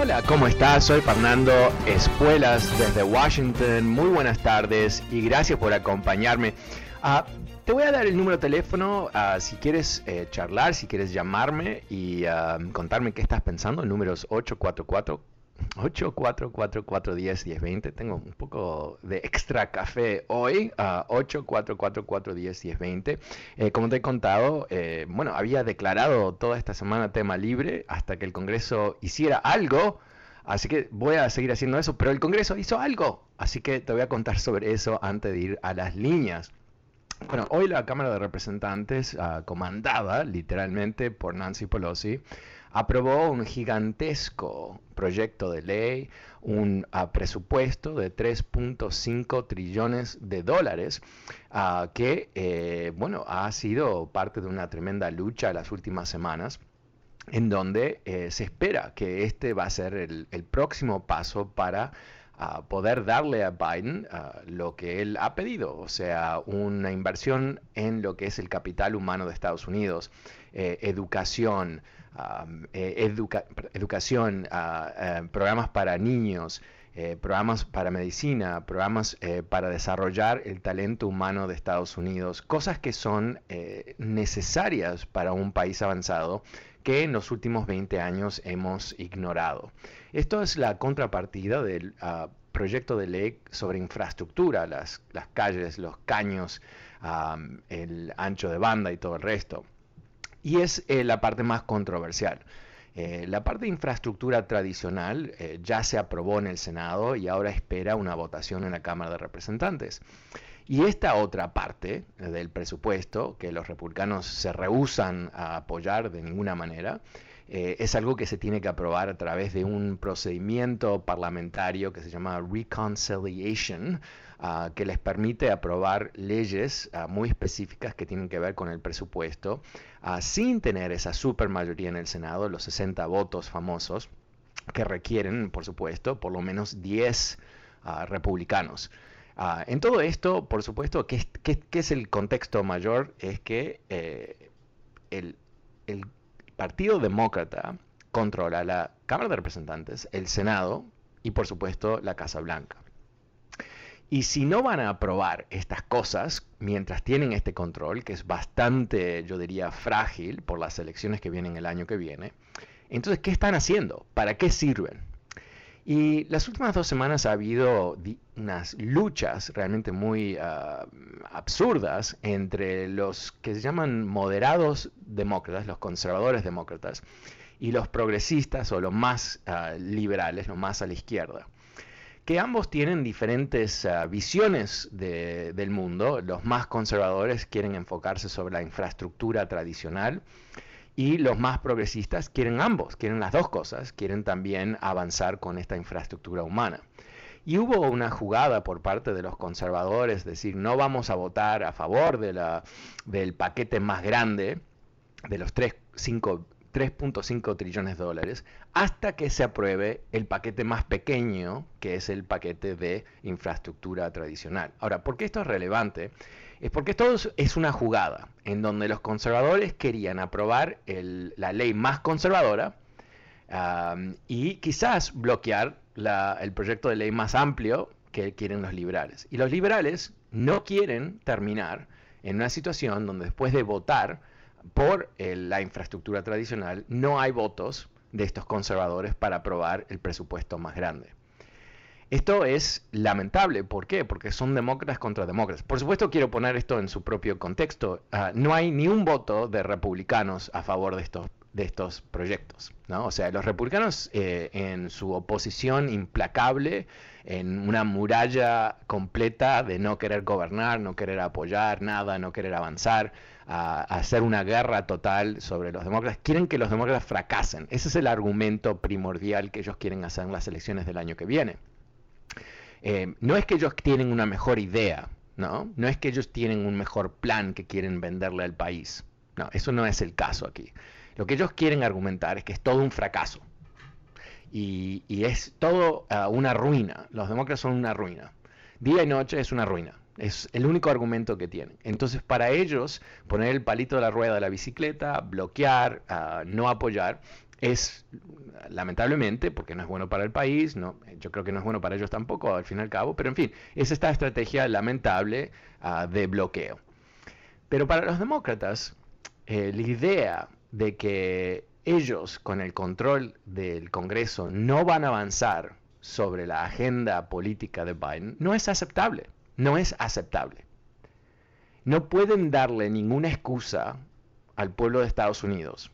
Hola, ¿cómo estás? Soy Fernando Espuelas desde Washington. Muy buenas tardes y gracias por acompañarme. Ah, te voy a dar el número de teléfono ah, si quieres eh, charlar, si quieres llamarme y ah, contarme qué estás pensando. El número es 844 844-410-1020. Tengo un poco de extra café hoy. Uh, 844-410-1020. Eh, como te he contado, eh, bueno, había declarado toda esta semana tema libre hasta que el Congreso hiciera algo. Así que voy a seguir haciendo eso, pero el Congreso hizo algo. Así que te voy a contar sobre eso antes de ir a las líneas. Bueno, hoy la Cámara de Representantes, uh, comandada literalmente por Nancy Pelosi, aprobó un gigantesco proyecto de ley, un uh, presupuesto de 3.5 trillones de dólares, uh, que eh, bueno, ha sido parte de una tremenda lucha las últimas semanas en donde eh, se espera que este va a ser el, próximo paso para uh, poder darle a Biden lo que él ha pedido, o sea, una inversión en lo que es el capital humano de Estados Unidos, eh, educación, eh, educación, uh, programas para niños, eh, programas para medicina, programas para desarrollar el talento humano de Estados Unidos, cosas que son necesarias para un país avanzado que en los últimos 20 años hemos ignorado. Esto es la contrapartida del ah, proyecto de ley sobre infraestructura, las, las calles, los caños, el ancho de banda y todo el resto. Y es eh, la parte más controversial. Eh, la parte de infraestructura tradicional eh, ya se aprobó en el Senado y ahora espera una votación en la Cámara de Representantes. Y esta otra parte del presupuesto, que los republicanos se rehusan a apoyar de ninguna manera, es algo que se tiene que aprobar a través de un procedimiento parlamentario que se llama reconciliation, Ah, que les permite aprobar leyes ah, muy específicas que tienen que ver con el presupuesto, ah, sin tener esa supermayoría en el Senado, los 60 votos famosos, que requieren, por supuesto, por lo menos 10 republicanos. en todo esto, por supuesto, ¿qué, es el contexto mayor? Es que eh, el, el Partido Demócrata controla la Cámara de Representantes, el Senado y, por supuesto, la Casa Blanca. Y si no van a aprobar estas cosas mientras tienen este control, que es bastante, yo diría, frágil por las elecciones que vienen el año que viene, entonces, ¿qué están haciendo? ¿Para qué sirven? Y las últimas dos semanas ha habido unas luchas realmente muy ah, absurdas entre los que se llaman moderados demócratas, los conservadores demócratas, y los progresistas o los más ah, liberales, los más a la izquierda que ambos tienen diferentes ah, visiones del mundo. Los más conservadores quieren enfocarse sobre la infraestructura tradicional y los más progresistas quieren ambos, quieren las dos cosas, quieren también avanzar con esta infraestructura humana. Y hubo una jugada por parte de los conservadores, decir, no vamos a votar a favor de la, del paquete más grande, de los 3, 5 3.5 trillones de dólares hasta que se apruebe el paquete más pequeño, que es el paquete de infraestructura tradicional. Ahora, ¿por qué esto es relevante? es porque todo es una jugada en donde los conservadores querían aprobar la ley más conservadora y quizás bloquear el proyecto de ley más amplio que quieren los liberales. Y los liberales no quieren terminar en una situación donde después de votar por la infraestructura tradicional no hay votos de estos conservadores para aprobar el presupuesto más grande. Esto es lamentable, ¿por qué? Porque son demócratas contra demócratas. Por supuesto quiero poner esto en su propio contexto. Ah, no hay ni un voto de republicanos a favor de estos, de estos proyectos. ¿no? O sea, los republicanos eh, en su oposición implacable, en una muralla completa de no querer gobernar, no querer apoyar nada, no querer avanzar, a, hacer una guerra total sobre los demócratas. Quieren que los demócratas fracasen. Ese es el argumento primordial que ellos quieren hacer en las elecciones del año que viene. Eh, no es que ellos tienen una mejor idea, ¿no? No es que ellos tienen un mejor plan que quieren venderle al país. No, eso no es el caso aquí. Lo que ellos quieren argumentar es que es todo un fracaso. Y, es todo ah, una ruina. Los demócratas son una ruina. Día y noche es una ruina. Es el único argumento que tienen. Entonces, para ellos, poner el palito de la rueda de la bicicleta, bloquear, ah, no apoyar, es lamentablemente, porque no es bueno para el país, no, yo creo que no es bueno para ellos tampoco, al fin y al cabo, pero en fin, es esta estrategia lamentable ah, de bloqueo. Pero para los demócratas, eh, la idea de que ellos con el control del Congreso no van a avanzar sobre la agenda política de Biden no es aceptable, no es aceptable. No pueden darle ninguna excusa al pueblo de Estados Unidos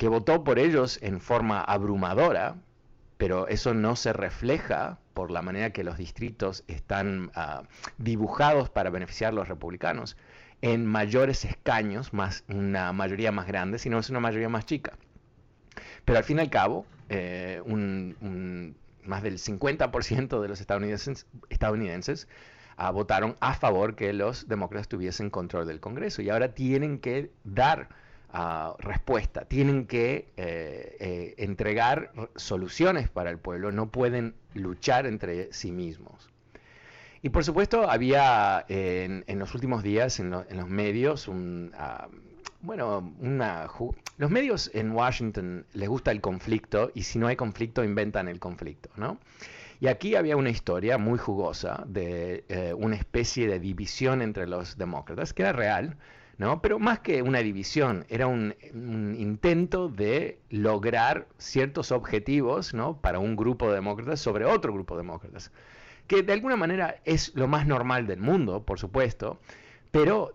que votó por ellos en forma abrumadora, pero eso no se refleja por la manera que los distritos están ah, dibujados para beneficiar a los republicanos en mayores escaños, más una mayoría más grande, sino es una mayoría más chica. Pero al fin y al cabo, eh, más del 50% de los estadounidenses ah, votaron a favor que los demócratas tuviesen control del Congreso y ahora tienen que dar respuesta, tienen que eh, eh, entregar soluciones para el pueblo, no pueden luchar entre sí mismos. Y por supuesto había en, los últimos días en, los medios un, ah, bueno, una, los medios en Washington les gusta el conflicto y si no hay conflicto inventan el conflicto, ¿no? Y aquí había una historia muy jugosa de eh, una especie de división entre los demócratas, que era real, ¿no? Pero más que una división, era un, intento de lograr ciertos objetivos, ¿no? Para un grupo de demócratas sobre otro grupo de demócratas, que de alguna manera es lo más normal del mundo, por supuesto, pero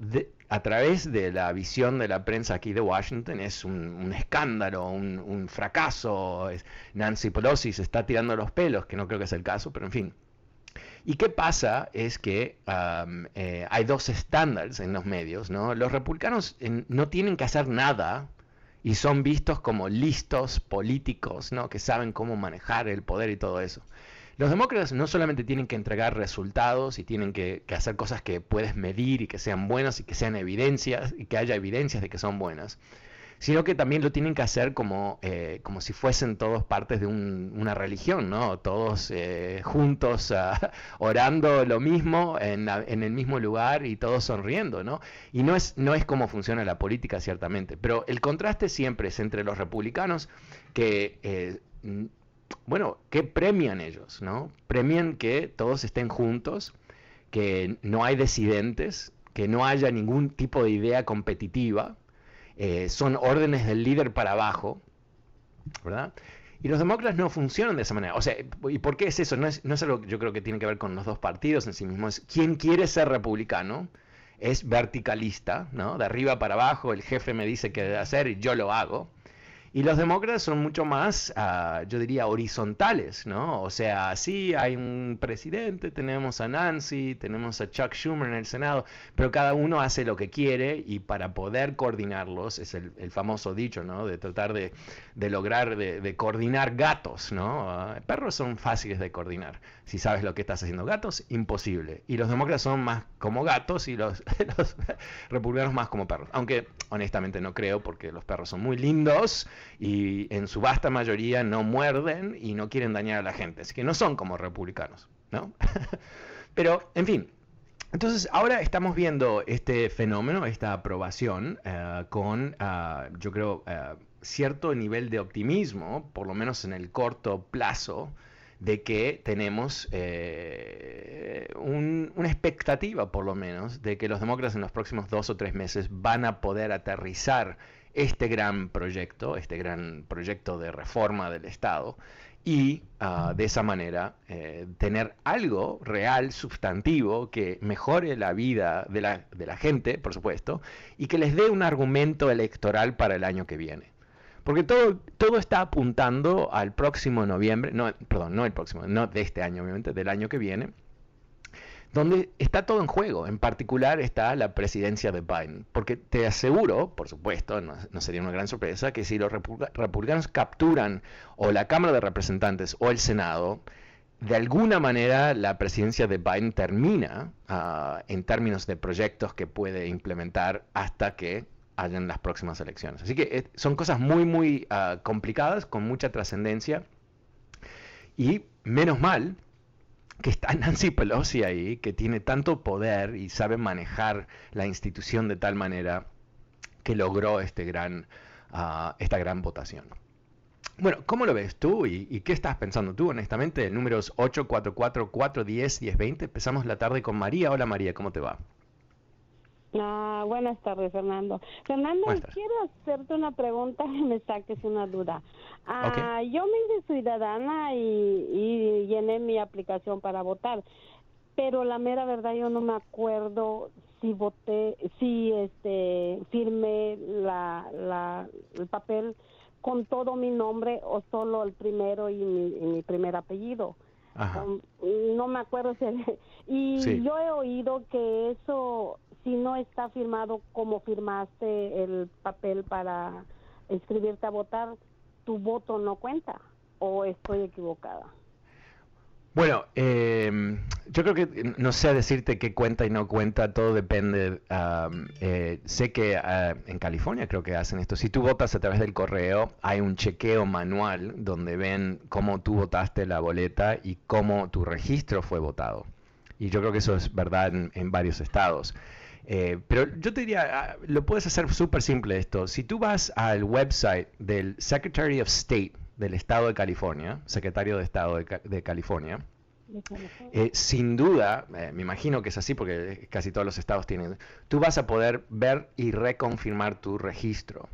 a través de la visión de la prensa aquí de Washington es un, escándalo, un, fracaso. Nancy Pelosi se está tirando los pelos, que no creo que sea el caso, pero en fin. ¿Y qué pasa? Es que eh, hay dos estándares en los medios, ¿no? Los republicanos no tienen que hacer nada y son vistos como listos políticos, ¿no? Que saben cómo manejar el poder y todo eso. Los demócratas no solamente tienen que entregar resultados y tienen que, hacer cosas que puedes medir y que sean buenas y que sean evidencias y que haya evidencias de que son buenas, sino que también lo tienen que hacer como, eh, como si fuesen todos partes de una religión, ¿no? Todos eh, juntos ah, orando lo mismo en, el mismo lugar y todos sonriendo, ¿no? Y no es, no es como funciona la política, ciertamente, pero el contraste siempre es entre los republicanos que... Eh, bueno, ¿qué premian ellos? ¿no? Premian que todos estén juntos, que no hay decidentes, que no haya ningún tipo de idea competitiva, eh, son órdenes del líder para abajo, ¿verdad? Y los demócratas no funcionan de esa manera. O sea, ¿y por qué es eso? No es, no es algo que yo creo que tiene que ver con los dos partidos en sí mismos. ¿Quién quiere ser republicano? Es verticalista, ¿no? De arriba para abajo, el jefe me dice qué hacer y yo lo hago. Y los demócratas son mucho más, ah, yo diría, horizontales, ¿no? O sea, sí, hay un presidente, tenemos a Nancy, tenemos a Chuck Schumer en el Senado, pero cada uno hace lo que quiere y para poder coordinarlos, es el, famoso dicho, ¿no? De tratar de, lograr, de, coordinar gatos, ¿no? Ah, perros son fáciles de coordinar. Si sabes lo que estás haciendo gatos, imposible. Y los demócratas son más como gatos y los, republicanos más como perros. Aunque honestamente no creo porque los perros son muy lindos y en su vasta mayoría no muerden y no quieren dañar a la gente, así que no son como republicanos, ¿no? Pero, en fin, Entonces, ahora estamos viendo este fenómeno, esta aprobación, eh, con, ah, yo creo, eh, cierto nivel de optimismo, por lo menos en el corto plazo, de que tenemos eh, una expectativa, por lo menos, de que los demócratas en los próximos dos o tres meses van a poder aterrizar este gran proyecto, este gran proyecto de reforma del Estado, y ah, de esa manera eh, tener algo real, sustantivo, que mejore la vida de la, gente, por supuesto, y que les dé un argumento electoral para el año que viene. Porque todo, todo está apuntando al próximo noviembre, no, perdón, no el próximo, no de este año, obviamente, del año que viene, donde está todo en juego. En particular está la presidencia de Biden. Porque te aseguro, por supuesto, no, sería una gran sorpresa, que si los republicanos capturan o la Cámara de Representantes o el Senado, de alguna manera la presidencia de Biden termina ah, en términos de proyectos que puede implementar hasta que hayan las próximas elecciones. Así que eh, son cosas muy, muy ah, complicadas, con mucha trascendencia. Y menos mal que está Nancy Pelosi ahí, que tiene tanto poder y sabe manejar la institución de tal manera que logró este gran, ah, esta gran votación. Bueno, ¿cómo lo ves tú y, qué estás pensando tú, honestamente? Números 844 410 1020. Empezamos la tarde con María. Hola María, ¿cómo te va? Ah, buenas tardes, Fernando. Fernando, quiero hacerte una pregunta y me saques una duda. Ah, Yo me hice ciudadana y, llené mi aplicación para votar, pero la mera verdad yo no me acuerdo si voté, si este firmé la, la, el papel con todo mi nombre o solo el primero y mi, primer apellido. Um, no me acuerdo si... y yo he oído que eso si no está firmado como firmaste el papel para inscribirte a votar, tu voto no cuenta o estoy equivocada. Bueno, em, yo creo que no sé decirte qué cuenta y no cuenta, todo depende. Eh, sé que ah, en California creo que hacen esto. Si tú votas a través del correo, hay un chequeo manual donde ven cómo tú votaste la boleta y cómo tu registro fue votado. Y yo creo que eso es verdad en varios estados. Eh, pero yo te diría, ah, lo puedes hacer súper simple esto. Si tú vas al website del Secretary of State del Estado de California, secretario de Estado de, California, eh, sin duda, eh, me imagino que es así porque casi todos los estados tienen, tú vas a poder ver y reconfirmar tu registro.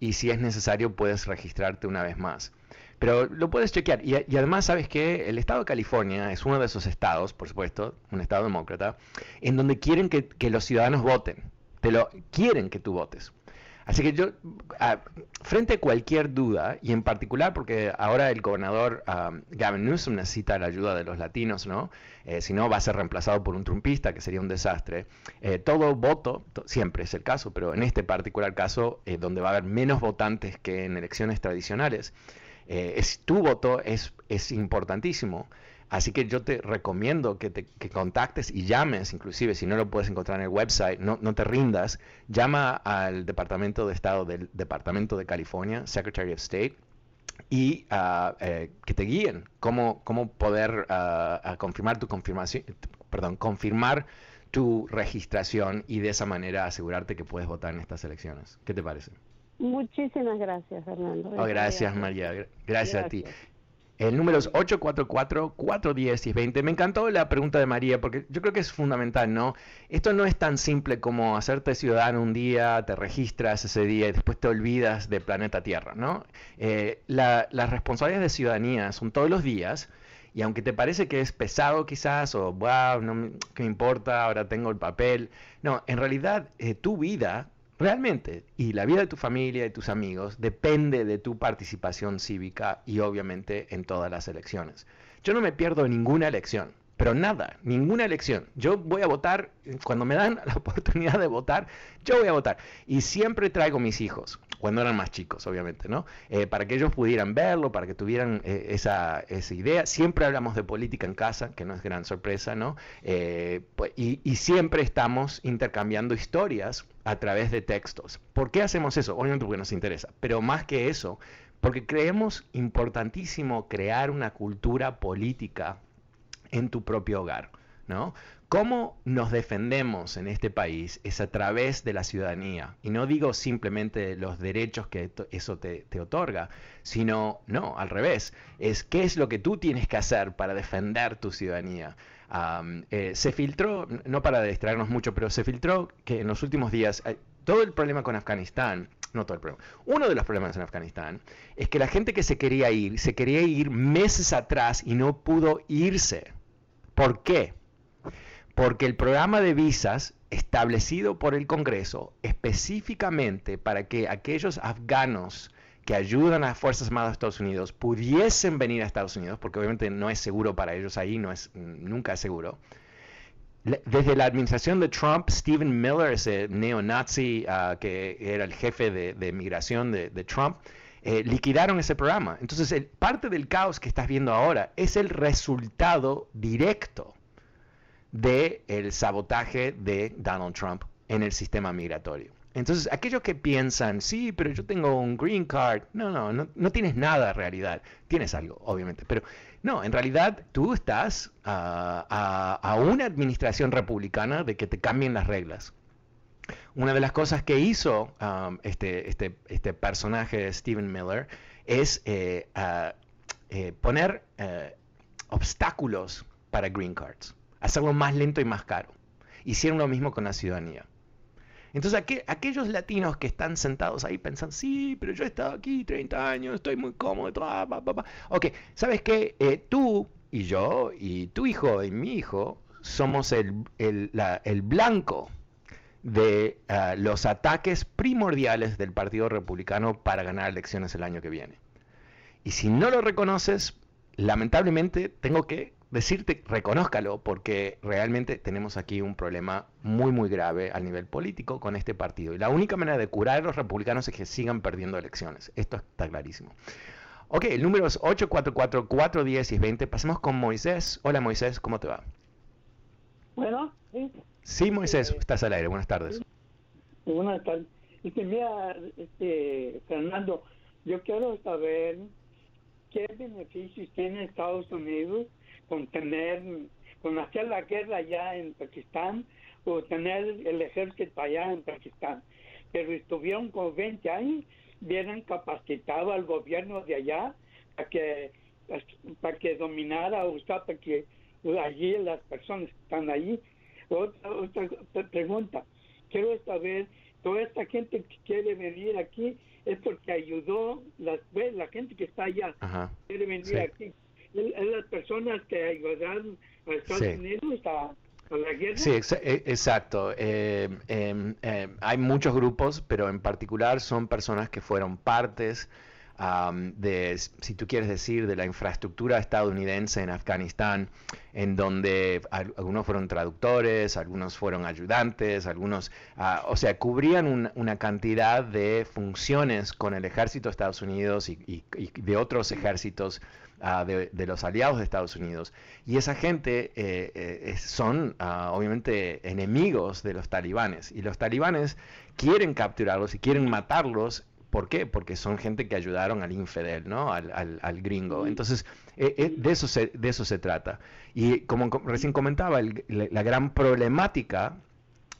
Y si es necesario, puedes registrarte una vez más. Pero lo puedes chequear. Y, además, sabes que el estado de California es uno de esos estados, por supuesto, un estado demócrata, en donde quieren que, los ciudadanos voten. Te lo quieren que tú votes. Así que yo, frente a cualquier duda, y en particular porque ahora el gobernador Gavin Newsom necesita la ayuda de los latinos, ¿no? Eh, si no, va a ser reemplazado por un trumpista, que sería un desastre. Eh, todo voto, siempre es el caso, pero en este particular caso, eh, donde va a haber menos votantes que en elecciones tradicionales, eh, es, tu voto es, es importantísimo. Así que yo te recomiendo que, te, contactes y llames, inclusive si no lo puedes encontrar en el website, no, no te rindas, llama al Departamento de Estado del Departamento de California, Secretary of State, y eh, que te guíen cómo, cómo poder uh, confirmar tu confirmación, perdón, confirmar tu registración y de esa manera asegurarte que puedes votar en estas elecciones. ¿Qué te parece? Muchísimas gracias, Fernando. Oh, gracias, María. Gracias, a ti. El número es 844-410-20. Me encantó la pregunta de María porque yo creo que es fundamental, ¿no? Esto no es tan simple como hacerte ciudadano un día, te registras ese día y después te olvidas de planeta Tierra, ¿no? Eh, las responsabilidades de ciudadanía son todos los días y aunque te parece que es pesado quizás o, wow, no ¿qué me importa? Ahora tengo el papel. No, en realidad eh, tu vida Realmente, y la vida de tu familia y tus amigos depende de tu participación cívica y obviamente en todas las elecciones. Yo no me pierdo ninguna elección, pero nada, ninguna elección. Yo voy a votar, cuando me dan la oportunidad de votar, yo voy a votar. Y siempre traigo mis hijos, cuando eran más chicos, obviamente, ¿no? Eh, para que ellos pudieran verlo, para que tuvieran eh, esa, esa, idea. Siempre hablamos de política en casa, que no es gran sorpresa, ¿no? Eh, pues, y, y siempre estamos intercambiando historias a través de textos. ¿Por qué hacemos eso? Obviamente porque nos interesa, pero más que eso, porque creemos importantísimo crear una cultura política en tu propio hogar. ¿no? ¿Cómo nos defendemos en este país? Es a través de la ciudadanía. Y no digo simplemente los derechos que eso te, otorga, sino, no, al revés. Es qué es lo que tú tienes que hacer para defender tu ciudadanía. Eh, se filtró, no para distraernos mucho, pero se filtró que en los últimos días eh, todo el problema con Afganistán, uno de los problemas en Afganistán es que la gente que se quería ir, se quería ir meses atrás y no pudo irse. ¿Por qué? porque el programa de visas establecido por el Congreso específicamente para que aquellos afganos que ayudan a las Fuerzas Armadas de Estados Unidos pudiesen venir a Estados Unidos, porque obviamente no es seguro para ellos ahí, no es, nunca es seguro. Desde la administración de Trump, Stephen Miller, ese neonazi uh, que era el jefe de, migración de, Trump, eh, liquidaron ese programa. Entonces, el, parte del caos que estás viendo ahora es el resultado directo del el sabotaje de Donald Trump en el sistema migratorio. Entonces, aquellos que piensan, sí, pero yo tengo un green card, no, no, no, no tienes nada en realidad. Tienes algo, obviamente, pero no, en realidad tú estás a, una administración republicana de que te cambien las reglas. Una de las cosas que hizo um, este, este, este personaje, Stephen Miller, es eh, eh, poner eh, obstáculos para green cards hacerlo más lento y más caro. Hicieron lo mismo con la ciudadanía. Entonces aquellos latinos que están sentados ahí pensan, sí, pero yo he estado aquí 30 años, estoy muy cómodo. Ok, ¿sabes qué? Eh, tú y yo y tu hijo y mi hijo somos el, blanco de ah, los ataques primordiales del Partido Republicano para ganar elecciones el año que viene. Y si no lo reconoces, lamentablemente tengo que decirte, reconózcalo, porque realmente tenemos aquí un problema muy, muy grave a nivel político con este partido. Y la única manera de curar a los republicanos es que sigan perdiendo elecciones. Esto está clarísimo. Ok, el número es 844-410-20. Pasemos con Moisés. Hola Moisés, ¿cómo te va? Bueno, sí. Sí, Moisés, eh, estás al aire. Buenas tardes. Buenas tardes. Este, mira, este, Fernando, yo quiero saber qué beneficios tiene Estados Unidos con tener, con hacer la guerra allá en Pakistán o tener el ejército allá en Pakistán. Pero estuvieron con 20 años, hubieran capacitado al gobierno de allá para que, para que dominara, o sea, para que allí las personas que están allí. Otra, otra pregunta, quiero saber, toda esta gente que quiere venir aquí es porque ayudó, las, la gente que está allá quiere venir aquí es las personas que ayudaron a Estados Unidos a, la guerra. Sí, e, exacto. Eh, em, em, hay muchos grupos, pero en particular son personas que fueron partes de, si tú quieres decir, de la infraestructura estadounidense en Afganistán, en donde algunos fueron traductores, algunos fueron ayudantes, algunos, ah, o sea, cubrían una cantidad de funciones con el ejército de Estados Unidos y de otros ejércitos de, los aliados de Estados Unidos. Y esa gente eh, eh, son ah, obviamente enemigos de los talibanes. Y los talibanes quieren capturarlos y quieren matarlos. ¿Por qué? Porque son gente que ayudaron al infidel, ¿no? Al, gringo. Entonces, eh, de, eso se, de eso se trata. Y como recién comentaba, la gran problemática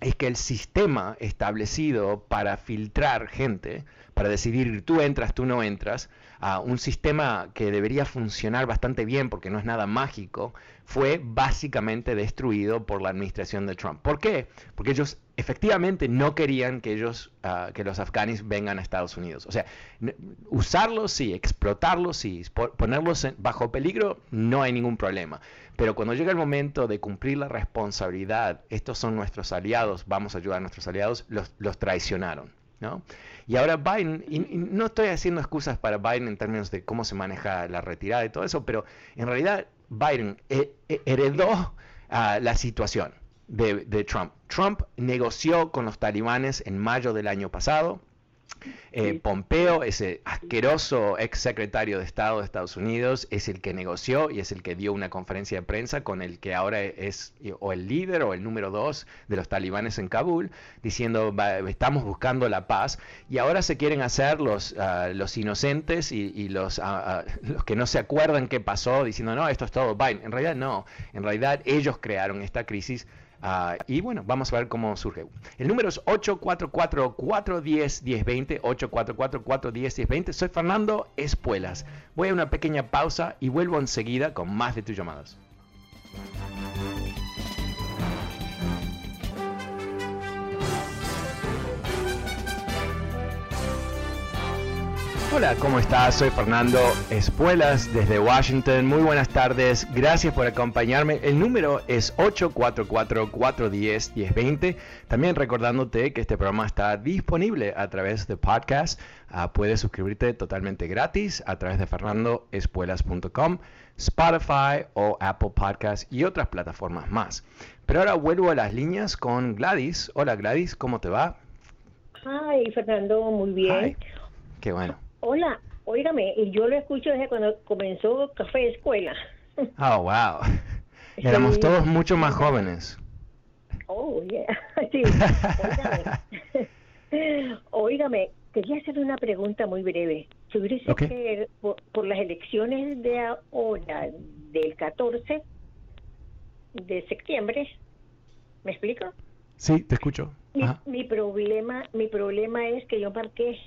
es que el sistema establecido para filtrar gente, para decidir tú entras, tú no entras, a un sistema que debería funcionar bastante bien porque no es nada mágico, fue básicamente destruido por la administración de Trump. ¿Por qué? Porque ellos efectivamente no querían que ellos, ah, que los afganis vengan a Estados Unidos. O sea, usarlos sí, explotarlos sí, ponerlos bajo peligro, no hay ningún problema. Pero cuando llega el momento de cumplir la responsabilidad, estos son nuestros aliados, vamos a ayudar a nuestros aliados, los, los traicionaron. ¿no? Y ahora Biden, y, no estoy haciendo excusas para Biden en términos de cómo se maneja la retirada y todo eso, pero en realidad Biden heredó ah, la situación de, Trump. Trump negoció con los talibanes en mayo del año pasado. Eh, Pompeo, ese asqueroso ex secretario de Estado de Estados Unidos, es el que negoció y es el que dio una conferencia de prensa con el que ahora es o el líder o el número dos de los talibanes en Kabul, diciendo estamos buscando la paz y ahora se quieren hacer los, ah, los inocentes y, los, ah, ah, los que no se acuerdan qué pasó, diciendo no, esto es todo Biden. En realidad no, en realidad ellos crearon esta crisis Ah, y bueno, vamos a ver cómo surge. El número es 844-410-1020, 844-410-1020. Soy Fernando Espuelas. Voy a una pequeña pausa y vuelvo enseguida con más de tus llamadas. Hola, ¿cómo estás? Soy Fernando Espuelas desde Washington. Muy buenas tardes. Gracias por acompañarme. El número es 844-410-1020. También recordándote que este programa está disponible a través de podcast. Ah, puedes suscribirte totalmente gratis a través de fernandoespuelas.com, Spotify o Apple Podcast y otras plataformas más. Pero ahora vuelvo a las líneas con Gladys. Hola Gladys, ¿cómo te va? Hi, Fernando, muy bien. Qué bueno. Hola, óigame, y yo lo escucho desde cuando comenzó Café de Escuela. Oh, wow. Éramos todos mucho más jóvenes. Oh, yeah. Sí. Óigame. quería hacer una pregunta muy breve. Fíjese que por, las elecciones de ahora, del 14 de septiembre, ¿me explico? Sí, te escucho. Mi, mi problema, mi problema es que yo marqué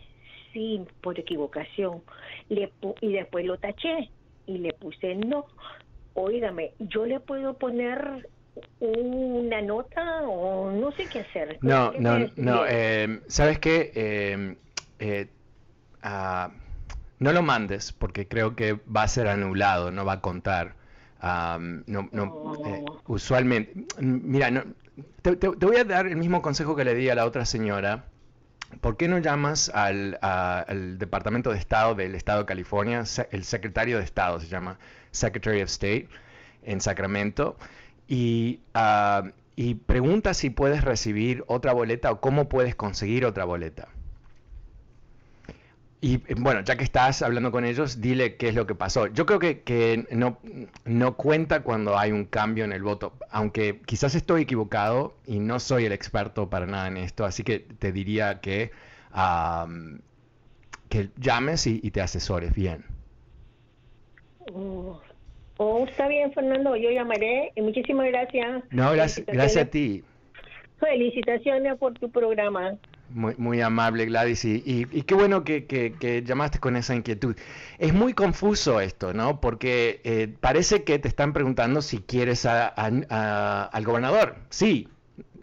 sí por equivocación le y después lo taché y le puse no. Óigame, yo le puedo poner una nota o no sé qué hacer. No, no, no. Eh, ¿Sabes qué? Eh, eh, ah, no lo mandes porque creo que va a ser anulado, no va a contar. no, no, oh. usualmente, mira, no, te, te, voy a dar el mismo consejo que le di a la otra señora. ¿Por qué no llamas al, Departamento de Estado del Estado de California, el secretario de Estado se llama Secretary of State en Sacramento, y, uh, y pregunta si puedes recibir otra boleta o cómo puedes conseguir otra boleta? Y eh, bueno, ya que estás hablando con ellos, dile qué es lo que pasó. Yo creo que, no, no, cuenta cuando hay un cambio en el voto, aunque quizás estoy equivocado y no soy el experto para nada en esto, así que te diría que, que llames y, te asesores bien. Oh, oh, está bien, Fernando, yo llamaré y muchísimas gracias. No, gracias, gracias a ti. Felicitaciones por tu programa. Muy, amable Gladys y, qué bueno que, que, llamaste con esa inquietud. Es muy confuso esto, ¿no? Porque eh, parece que te están preguntando si quieres a, al gobernador. Sí,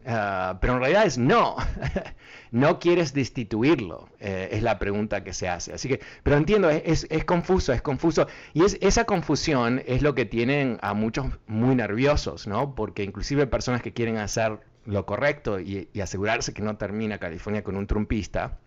ah, pero en realidad es no. no quieres destituirlo, eh, es la pregunta que se hace. Así que, pero entiendo, es, es confuso, es confuso. Y es, esa confusión es lo que tienen a muchos muy nerviosos, ¿no? Porque inclusive personas que quieren hacer lo correcto y, asegurarse que no termina California con un trumpista,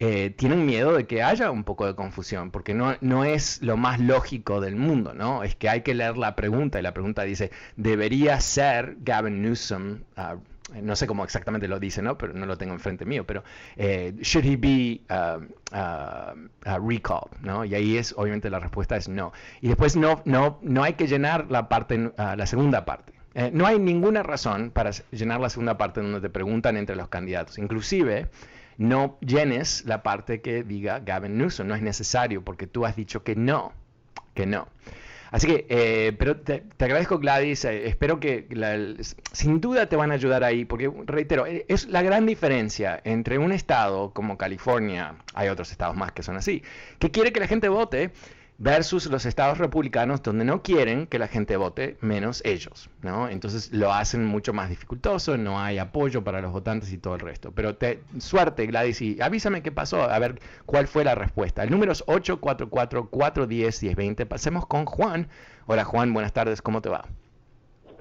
eh, tienen miedo de que haya un poco de confusión, porque no, no es lo más lógico del mundo, ¿no? Es que hay que leer la pregunta y la pregunta dice, ¿debería ser Gavin Newsom? Ah, no sé cómo exactamente lo dice, ¿no? Pero no lo tengo enfrente mío, pero eh, should he be uh, uh, recalled, ¿no? Y ahí es, obviamente, la respuesta es no. Y después no, no, no hay que llenar la parte, la segunda parte. Eh, no hay ninguna razón para llenar la segunda parte donde te preguntan entre los candidatos. Inclusive, no llenes la parte que diga Gavin Newsom. No es necesario porque tú has dicho que no, que no. Así que, eh, pero te, agradezco Gladys, eh, espero que sin duda te van a ayudar ahí, porque reitero, es la gran diferencia entre un estado como California, hay otros estados más que son así, que quiere que la gente vote versus los estados republicanos donde no quieren que la gente vote menos ellos, ¿no? Entonces lo hacen mucho más dificultoso, no hay apoyo para los votantes y todo el resto. Pero te, suerte, Gladys, y avísame qué pasó, a ver cuál fue la respuesta. El número es 844-410-1020. Pasemos con Juan. Hola Juan, buenas tardes, ¿cómo te va?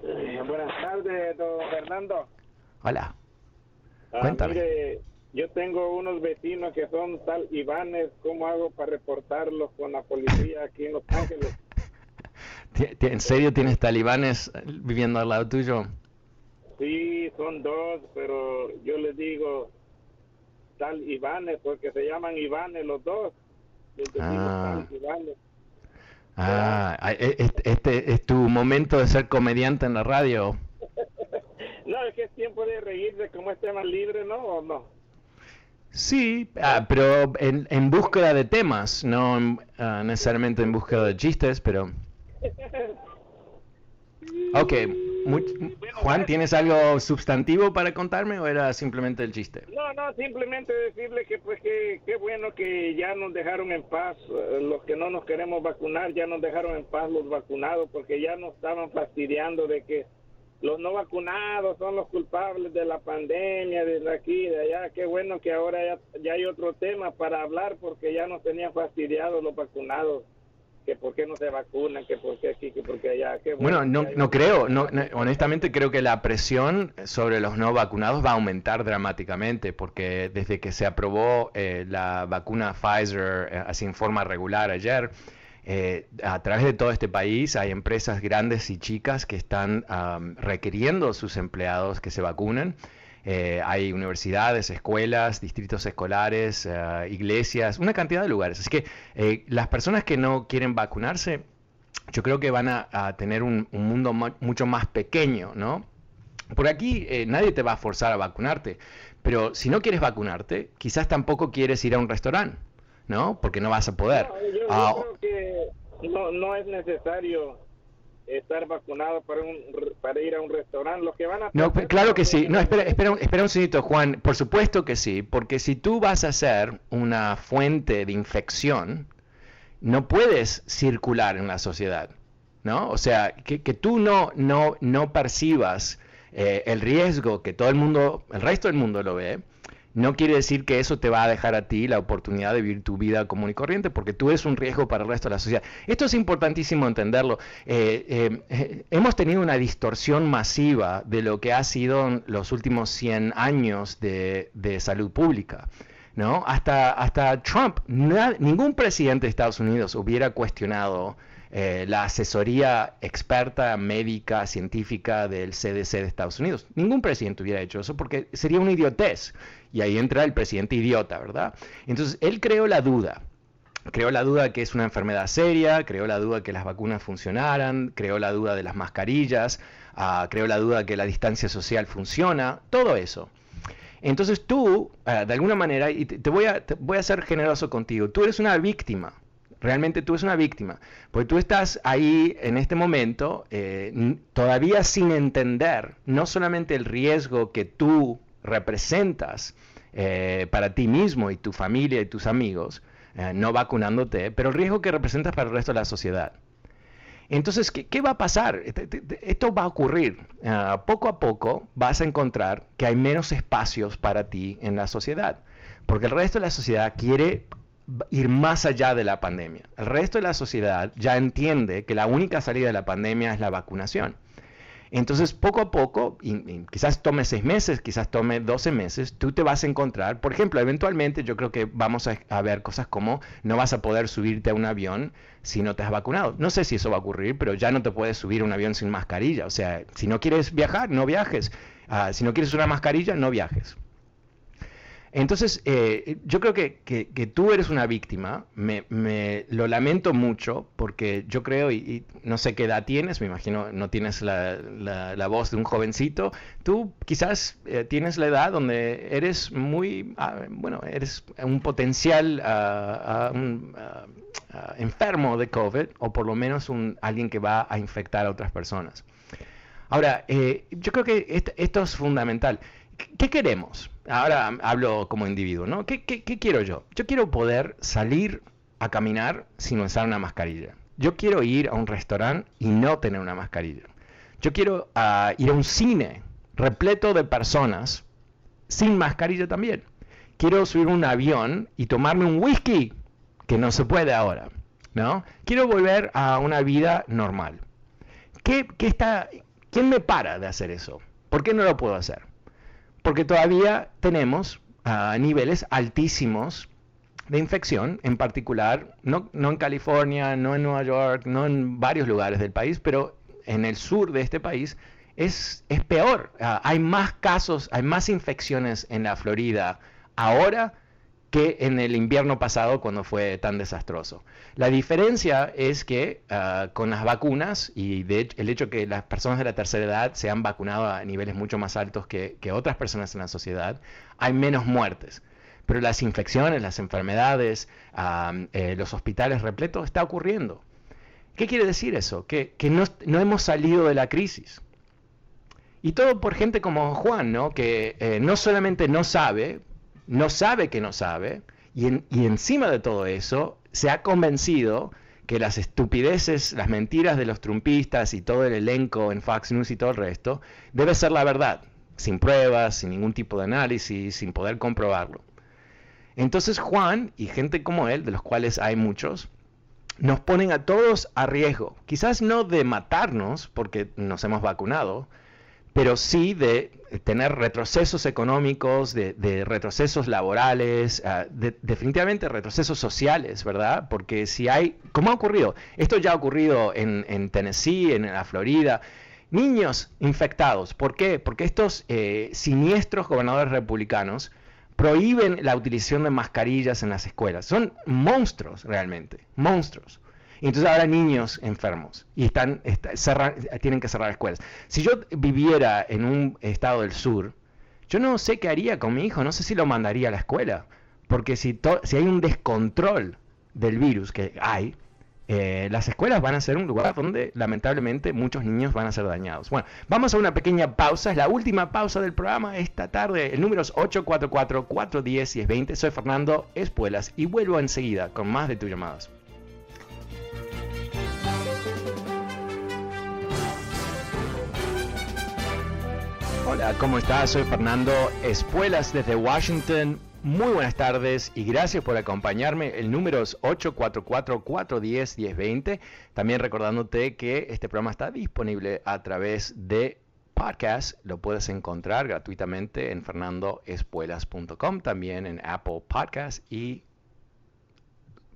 Eh, buenas tardes, don Fernando. Hola. Ah, Cuéntame. Yo tengo unos vecinos que son tal Ivanes, ¿cómo hago para reportarlos con la policía aquí en Los Ángeles? ¿En serio tienes talibanes viviendo al lado tuyo? Sí, son dos, pero yo les digo, tal Ivanes, porque se llaman Ivanes los dos. ah. ah e, este, este es tu momento de ser comediante en la radio. no, es que es tiempo de reírse, como es tema libre, ¿no? ¿O no? Sí, ah, pero en, en, búsqueda de temas, no ah, necesariamente en búsqueda de chistes, pero... Ok, Juan, ¿tienes algo sustantivo para contarme o era simplemente el chiste? No, no, simplemente decirle que pues que qué bueno que ya nos dejaron en paz eh, los que no nos queremos vacunar, ya nos dejaron en paz los vacunados porque ya nos estaban fastidiando de que los no vacunados son los culpables de la pandemia, de aquí, de allá. Qué bueno que ahora ya, ya hay otro tema para hablar porque ya nos tenían fastidiados los vacunados que por qué no se vacunan, que por qué aquí, que por qué allá. bueno, no, no creo, no, honestamente creo que la presión sobre los no vacunados va a aumentar dramáticamente, porque desde que se aprobó eh, la vacuna Pfizer eh, así en forma regular ayer, eh, a través de todo este país hay empresas grandes y chicas que están requiriendo a sus empleados que se vacunen. Eh, hay universidades, escuelas, distritos escolares, eh, iglesias, una cantidad de lugares. Así que eh, las personas que no quieren vacunarse, yo creo que van a, tener un, mundo mucho más pequeño, ¿no? Por aquí nadie te va a forzar a vacunarte, pero si no quieres vacunarte, quizás tampoco quieres ir a un restaurante, ¿no? Porque no vas a poder. yo, ah, creo que no, no es necesario estar vacunado para, un, para ir a un restaurante. Los que van a... No, claro que sí. No, espera, espera, espera un segundito, Juan. Por supuesto que sí, porque si tú vas a ser una fuente de infección, no puedes circular en la sociedad, ¿no? O sea, que, que tú no, no, no percibas eh, el riesgo que todo el mundo, el resto del mundo lo ve, no quiere decir que eso te va a dejar a ti la oportunidad de vivir tu vida común y corriente, porque tú eres un riesgo para el resto de la sociedad. Esto es importantísimo entenderlo. Eh, eh, eh, hemos tenido una distorsión masiva de lo que ha sido los últimos 100 años de, salud pública. ¿no? Hasta, hasta Trump, ningún presidente de Estados Unidos hubiera cuestionado la asesoría experta, médica, científica del CDC de Estados Unidos. Ningún presidente hubiera hecho eso porque sería una idiotez. Y ahí entra el presidente idiota, ¿verdad? Entonces, él creó la duda. Creó la duda que es una enfermedad seria, creó la duda que las vacunas funcionaran, creó la duda de las mascarillas, uh, creó la duda que la distancia social funciona, todo eso. Entonces tú, ah, de alguna manera, y te, voy a, voy a ser generoso contigo, tú eres una víctima, realmente tú eres una víctima, porque tú estás ahí en este momento eh, todavía sin entender no solamente el riesgo que tú representas eh, para ti mismo y tu familia y tus amigos, eh, no vacunándote, pero el riesgo que representas para el resto de la sociedad. Entonces, ¿qué, va a pasar? Este, esto va a ocurrir. Ah, poco a poco vas a encontrar que hay menos espacios para ti en la sociedad, porque el resto de la sociedad quiere ir más allá de la pandemia. El resto de la sociedad ya entiende que la única salida de la pandemia es la vacunación. Entonces, poco a poco, quizás tome seis meses, quizás tome doce meses, tú te vas a encontrar, por ejemplo, eventualmente yo creo que vamos a, ver cosas como no vas a poder subirte a un avión si no te has vacunado. No sé si eso va a ocurrir, pero ya no te puedes subir a un avión sin mascarilla. O sea, si no quieres viajar, no viajes. Ah, si no quieres una mascarilla, no viajes. Entonces, eh, yo creo que, tú eres una víctima, me, lo lamento mucho porque yo creo, y, no sé qué edad tienes, me imagino no tienes la, voz de un jovencito, tú quizás eh, tienes la edad donde eres muy, ah, bueno, eres un potencial ah, ah, enfermo de COVID o por lo menos un, alguien que va a infectar a otras personas. Ahora, eh, yo creo que esto es fundamental. ¿Qué queremos? Ahora hablo como individuo, ¿no? ¿Qué, quiero yo? Yo quiero poder salir a caminar sin usar una mascarilla. Yo quiero ir a un restaurante y no tener una mascarilla. Yo quiero ah, ir a un cine repleto de personas sin mascarilla también. Quiero subir un avión y tomarme un whisky, que no se puede ahora. ¿no? Quiero volver a una vida normal. ¿Qué, qué está, ¿Quién me para de hacer eso? ¿Por qué no lo puedo hacer? Porque todavía tenemos uh, niveles altísimos de infección, en particular, no, no, en California, no en Nueva York, no en varios lugares del país, pero en el sur de este país es, es peor. Uh, hay más casos, hay más infecciones en la Florida ahora que en el invierno pasado cuando fue tan desastroso. La diferencia es que ah, con las vacunas y el hecho que las personas de la tercera edad se han vacunado a niveles mucho más altos que, otras personas en la sociedad, hay menos muertes. Pero las infecciones, las enfermedades, ah, eh, los hospitales repletos, está ocurriendo. ¿Qué quiere decir eso? Que, no, hemos salido de la crisis. Y todo por gente como Juan, ¿no? Que eh, no solamente no sabe, no sabe que no sabe, y, encima de todo eso se ha convencido que las estupideces, las mentiras de los trumpistas y todo el elenco en Fox News y todo el resto, debe ser la verdad, sin pruebas, sin ningún tipo de análisis, sin poder comprobarlo. Entonces Juan y gente como él, de los cuales hay muchos, nos ponen a todos a riesgo. Quizás no de matarnos porque nos hemos vacunado, pero sí de tener retrocesos económicos, de, retrocesos laborales, ah, definitivamente retrocesos sociales, ¿verdad? Porque si hay, ¿cómo ha ocurrido? Esto ya ha ocurrido en, Tennessee, en la Florida. Niños infectados. ¿Por qué? Porque estos eh, siniestros gobernadores republicanos prohíben la utilización de mascarillas en las escuelas. Son monstruos realmente, monstruos. Entonces ahora niños enfermos y están, tienen que cerrar escuelas. Si yo viviera en un estado del sur, yo no sé qué haría con mi hijo, no sé si lo mandaría a la escuela, porque si, si hay un descontrol del virus que hay, eh, las escuelas van a ser un lugar donde lamentablemente muchos niños van a ser dañados. Bueno, vamos a una pequeña pausa, es la última pausa del programa esta tarde. El número es 844-410-1020. Soy Fernando Espuelas y vuelvo enseguida con más de tus llamadas. Hola, ¿cómo estás? Soy Fernando Espuelas desde Washington. Muy buenas tardes y gracias por acompañarme. El número es 844-410-1020. También recordándote que este programa está disponible a través de podcast. Lo puedes encontrar gratuitamente en fernandoespuelas.com, también en Apple Podcast y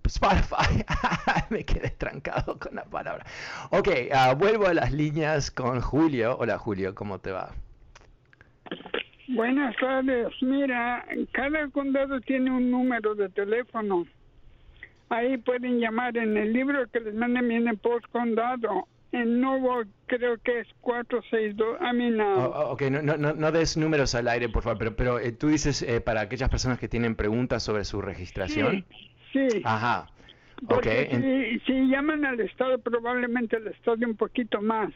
Spotify. Me quedé trancado con la palabra. Ok, ah, vuelvo a las líneas con Julio. Hola Julio, ¿cómo te va? Buenas tardes. Mira, cada condado tiene un número de teléfono. Ahí pueden llamar en el libro que les manden viene post condado. En nuevo creo que es 462. A mí no. ok, no, no, no, des números al aire, por favor, pero, pero eh, tú dices eh, para aquellas personas que tienen preguntas sobre su registración. Sí. sí. Ajá. Porque si, si llaman al estado, probablemente el estado un poquito más.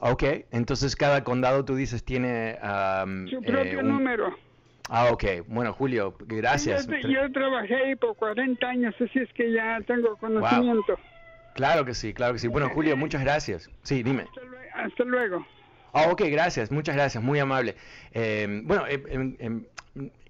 Ok, entonces cada condado tú dices tiene... Su propio eh, número. Ah, ok. Bueno, Julio, gracias. Yo, trabajé ahí por 40 años, así es que ya tengo conocimiento. Claro que sí, claro que sí. Bueno, Julio, muchas gracias. Sí, dime. Hasta, luego. Ah, ok, gracias, muchas gracias, muy amable. Eh, bueno, eh,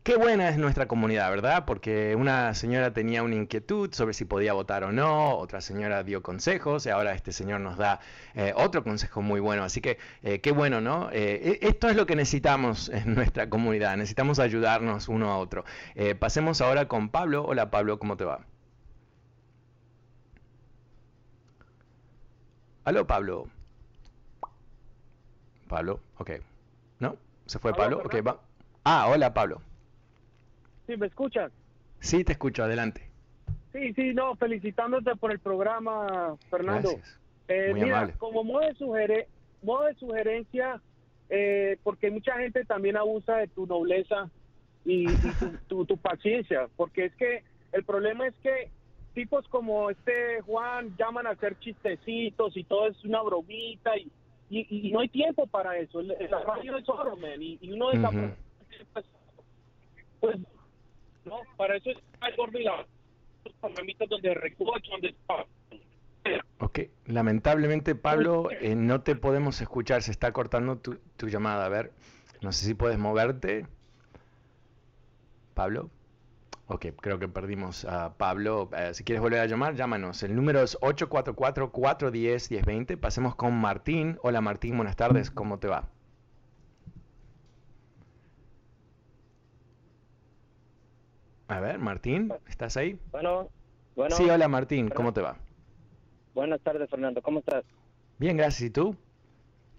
Qué buena es nuestra comunidad, ¿verdad? Porque una señora tenía una inquietud sobre si podía votar o no, otra señora dio consejos y ahora este señor nos da eh, otro consejo muy bueno. Así que eh, qué bueno, ¿no? Eh, e, esto es lo que necesitamos en nuestra comunidad, necesitamos ayudarnos uno a otro. pasemos ahora con Pablo. Hola Pablo, ¿cómo te va? Aló Pablo. Pablo, ok. ¿No? ¿Se fue Pablo? Ok, va. Ah, hola Pablo. Sí, ¿me escuchas? Sí, te escucho, adelante. Sí, sí, no, felicitándote por el programa, Fernando. Gracias. Eh, mira, como modo de, modo de sugerencia, eh, porque mucha gente también abusa de tu nobleza y, tu, tu, paciencia, porque es que el problema es que tipos como este Juan llaman a hacer chistecitos y todo es una bromita y, y, no hay tiempo para eso. La radio es oro, man, y, uno uh pues Para eso donde donde está. Ok, lamentablemente Pablo, eh, no te podemos escuchar, se está cortando tu, tu, llamada. A ver, no sé si puedes moverte. Pablo. Ok, creo que perdimos a Pablo. Eh, si quieres volver a llamar, llámanos. El número es 844-410-1020. Pasemos con Martín. Hola Martín, buenas tardes. ¿Cómo te va? A ver, Martín, ¿estás ahí? Bueno, bueno. Sí, hola Martín, ¿cómo te va? Buenas tardes, Fernando, ¿cómo estás? Bien, gracias, ¿y tú?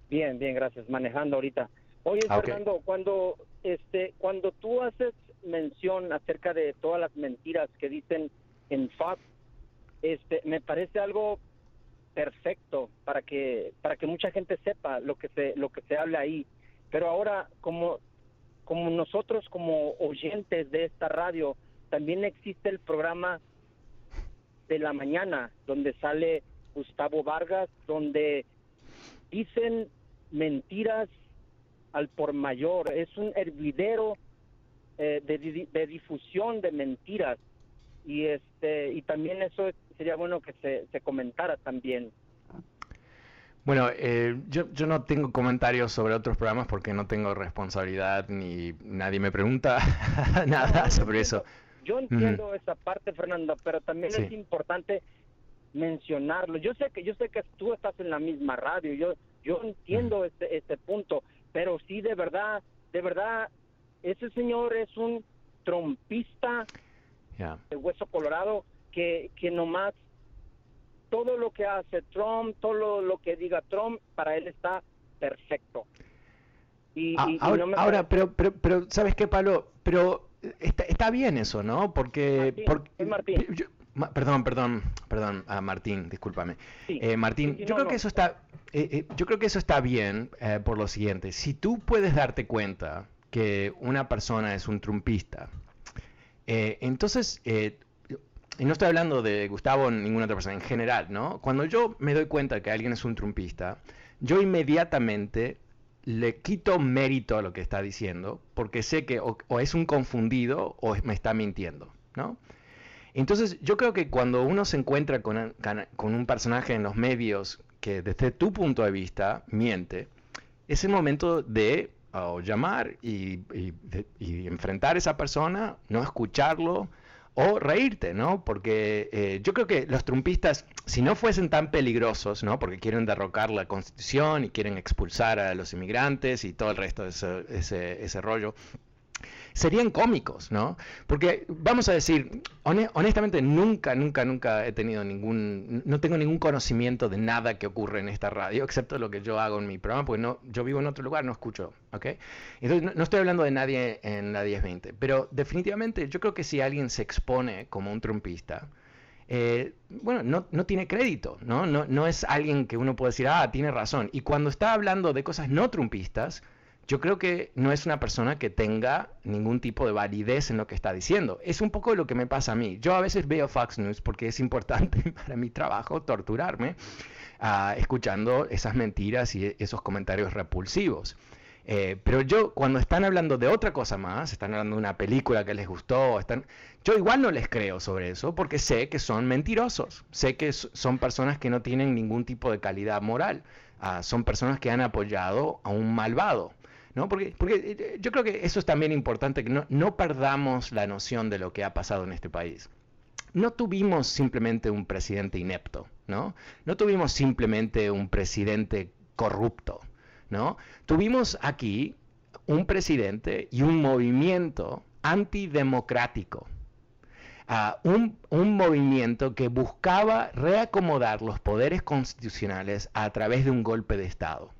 Bien, bien, gracias, manejando ahorita. Oye, ah, Fernando, cuando este cuando tú haces mención acerca de todas las mentiras que dicen en Fox, este, me parece algo perfecto para que para que mucha gente sepa lo que se lo que se habla ahí. Pero ahora como como nosotros como oyentes de esta radio también existe el programa de la mañana donde sale Gustavo Vargas donde dicen mentiras al por mayor, es un hervidero eh, de, de, difusión de mentiras y este y también eso sería bueno que se, se comentara también. Bueno, eh, yo, yo no tengo comentarios sobre otros programas porque no tengo responsabilidad ni nadie me pregunta nada sobre eso. Yo entiendo esa parte, Fernando, pero también es importante mencionarlo. Yo sé que yo sé que tú estás en la misma radio. Yo yo entiendo este este punto, pero sí de verdad, de verdad ese señor es un trompista de hueso colorado que, que nomás todo lo que hace Trump, todo lo, que diga Trump, para él está perfecto. Y, ah, ahora, pero, pero, pero, ¿sabes qué, Pablo? Pero está, está bien eso, ¿no? Porque... Martín, perdón, perdón, perdón, a Martín, discúlpame. Eh, Martín, yo creo que eso está... Eh, eh, yo creo que eso está bien por lo siguiente. Si tú puedes darte cuenta que una persona es un trumpista, entonces y no estoy hablando de Gustavo o ninguna otra persona, en general, ¿no? Cuando yo me doy cuenta que alguien es un trumpista, yo inmediatamente le quito mérito a lo que está diciendo, porque sé que o, es un confundido o me está mintiendo, ¿no? Entonces, yo creo que cuando uno se encuentra con, con un personaje en los medios que desde tu punto de vista miente, es el momento de llamar y, y, enfrentar a esa persona, no escucharlo, o reírte, ¿no? Porque eh, yo creo que los trumpistas, si no fuesen tan peligrosos, ¿no? Porque quieren derrocar la constitución y quieren expulsar a los inmigrantes y todo el resto de ese, ese rollo, serían cómicos, ¿no? Porque vamos a decir, honestamente nunca, nunca, nunca he tenido ningún, no tengo ningún conocimiento de nada que ocurre en esta radio, excepto lo que yo hago en mi programa, porque no, yo vivo en otro lugar, no escucho, ¿ok? Entonces no, estoy hablando de nadie en la 1020, pero definitivamente yo creo que si alguien se expone como un trumpista, eh, bueno, no, no, tiene crédito, ¿no? ¿no? No es alguien que uno puede decir, ah, tiene razón. Y cuando está hablando de cosas no trumpistas, yo creo que no es una persona que tenga ningún tipo de validez en lo que está diciendo. Es un poco lo que me pasa a mí. Yo a veces veo Fox News porque es importante para mi trabajo torturarme uh, escuchando esas mentiras y esos comentarios repulsivos. Eh, pero yo, cuando están hablando de otra cosa más, están hablando de una película que les gustó, están, yo igual no les creo sobre eso porque sé que son mentirosos, sé que son personas que no tienen ningún tipo de calidad moral, uh, son personas que han apoyado a un malvado. ¿No? Porque, eh, yo creo que eso es también importante, que no, perdamos la noción de lo que ha pasado en este país. No tuvimos simplemente un presidente inepto, ¿no? No tuvimos simplemente un presidente corrupto, ¿no? Tuvimos aquí un presidente y un movimiento antidemocrático, un, movimiento que buscaba reacomodar los poderes constitucionales a través de un golpe de Estado.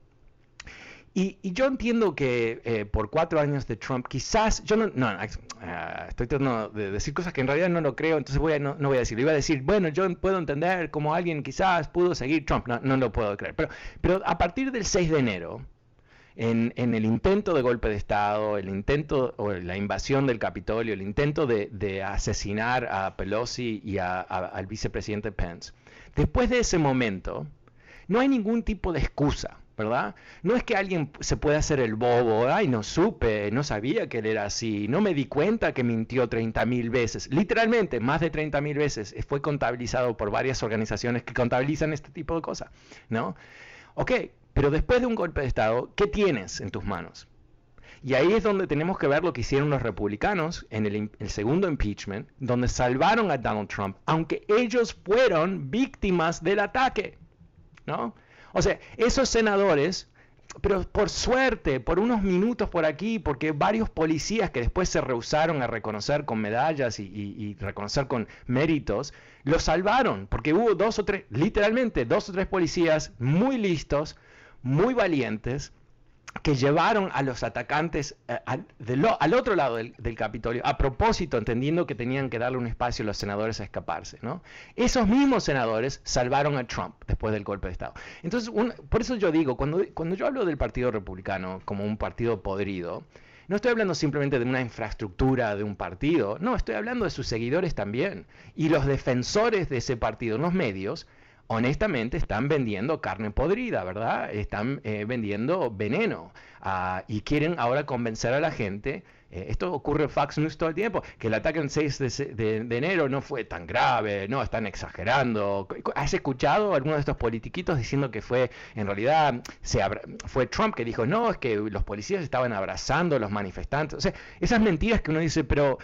Y, yo entiendo que eh, por cuatro años de Trump, quizás, yo no, no, ah, estoy tratando de decir cosas que en realidad no lo creo, entonces voy a, no, voy a decirlo. Iba a decir, bueno, yo puedo entender cómo alguien quizás pudo seguir Trump, no, no lo puedo creer. Pero, pero a partir del 6 de enero, en, en, el intento de golpe de Estado, el intento o la invasión del Capitolio, el intento de, de asesinar a Pelosi y a, al vicepresidente Pence, después de ese momento, no hay ningún tipo de excusa ¿verdad? No es que alguien se pueda hacer el bobo, ay, no supe, no sabía que él era así, no me di cuenta que mintió 30 mil veces, literalmente más de 30 mil veces, fue contabilizado por varias organizaciones que contabilizan este tipo de cosas, ¿no? Ok, pero después de un golpe de Estado, ¿qué tienes en tus manos? Y ahí es donde tenemos que ver lo que hicieron los republicanos en el, el, segundo impeachment, donde salvaron a Donald Trump, aunque ellos fueron víctimas del ataque, ¿no? O sea, esos senadores, pero por suerte, por unos minutos por aquí, porque varios policías que después se rehusaron a reconocer con medallas y, reconocer con méritos, los salvaron, porque hubo dos o tres, literalmente dos o tres policías muy listos, muy valientes, que llevaron a los atacantes eh, al, otro lado del, Capitolio, a propósito, entendiendo que tenían que darle un espacio a los senadores a escaparse. ¿no? Esos mismos senadores salvaron a Trump después del golpe de Estado. Entonces, por eso yo digo, cuando, cuando yo hablo del Partido Republicano como un partido podrido, no estoy hablando simplemente de una infraestructura de un partido, no, estoy hablando de sus seguidores también. Y los defensores de ese partido en los medios honestamente están vendiendo carne podrida, ¿verdad? Están eh, vendiendo veneno ah, y quieren ahora convencer a la gente. Eh, esto ocurre en Fox News todo el tiempo, que el ataque el 6 de, enero no fue tan grave, no, están exagerando. ¿Has escuchado a alguno de estos politiquitos diciendo que fue, en realidad, se fue Trump que dijo, no, es que los policías estaban abrazando a los manifestantes? O sea, esas mentiras que uno dice, pero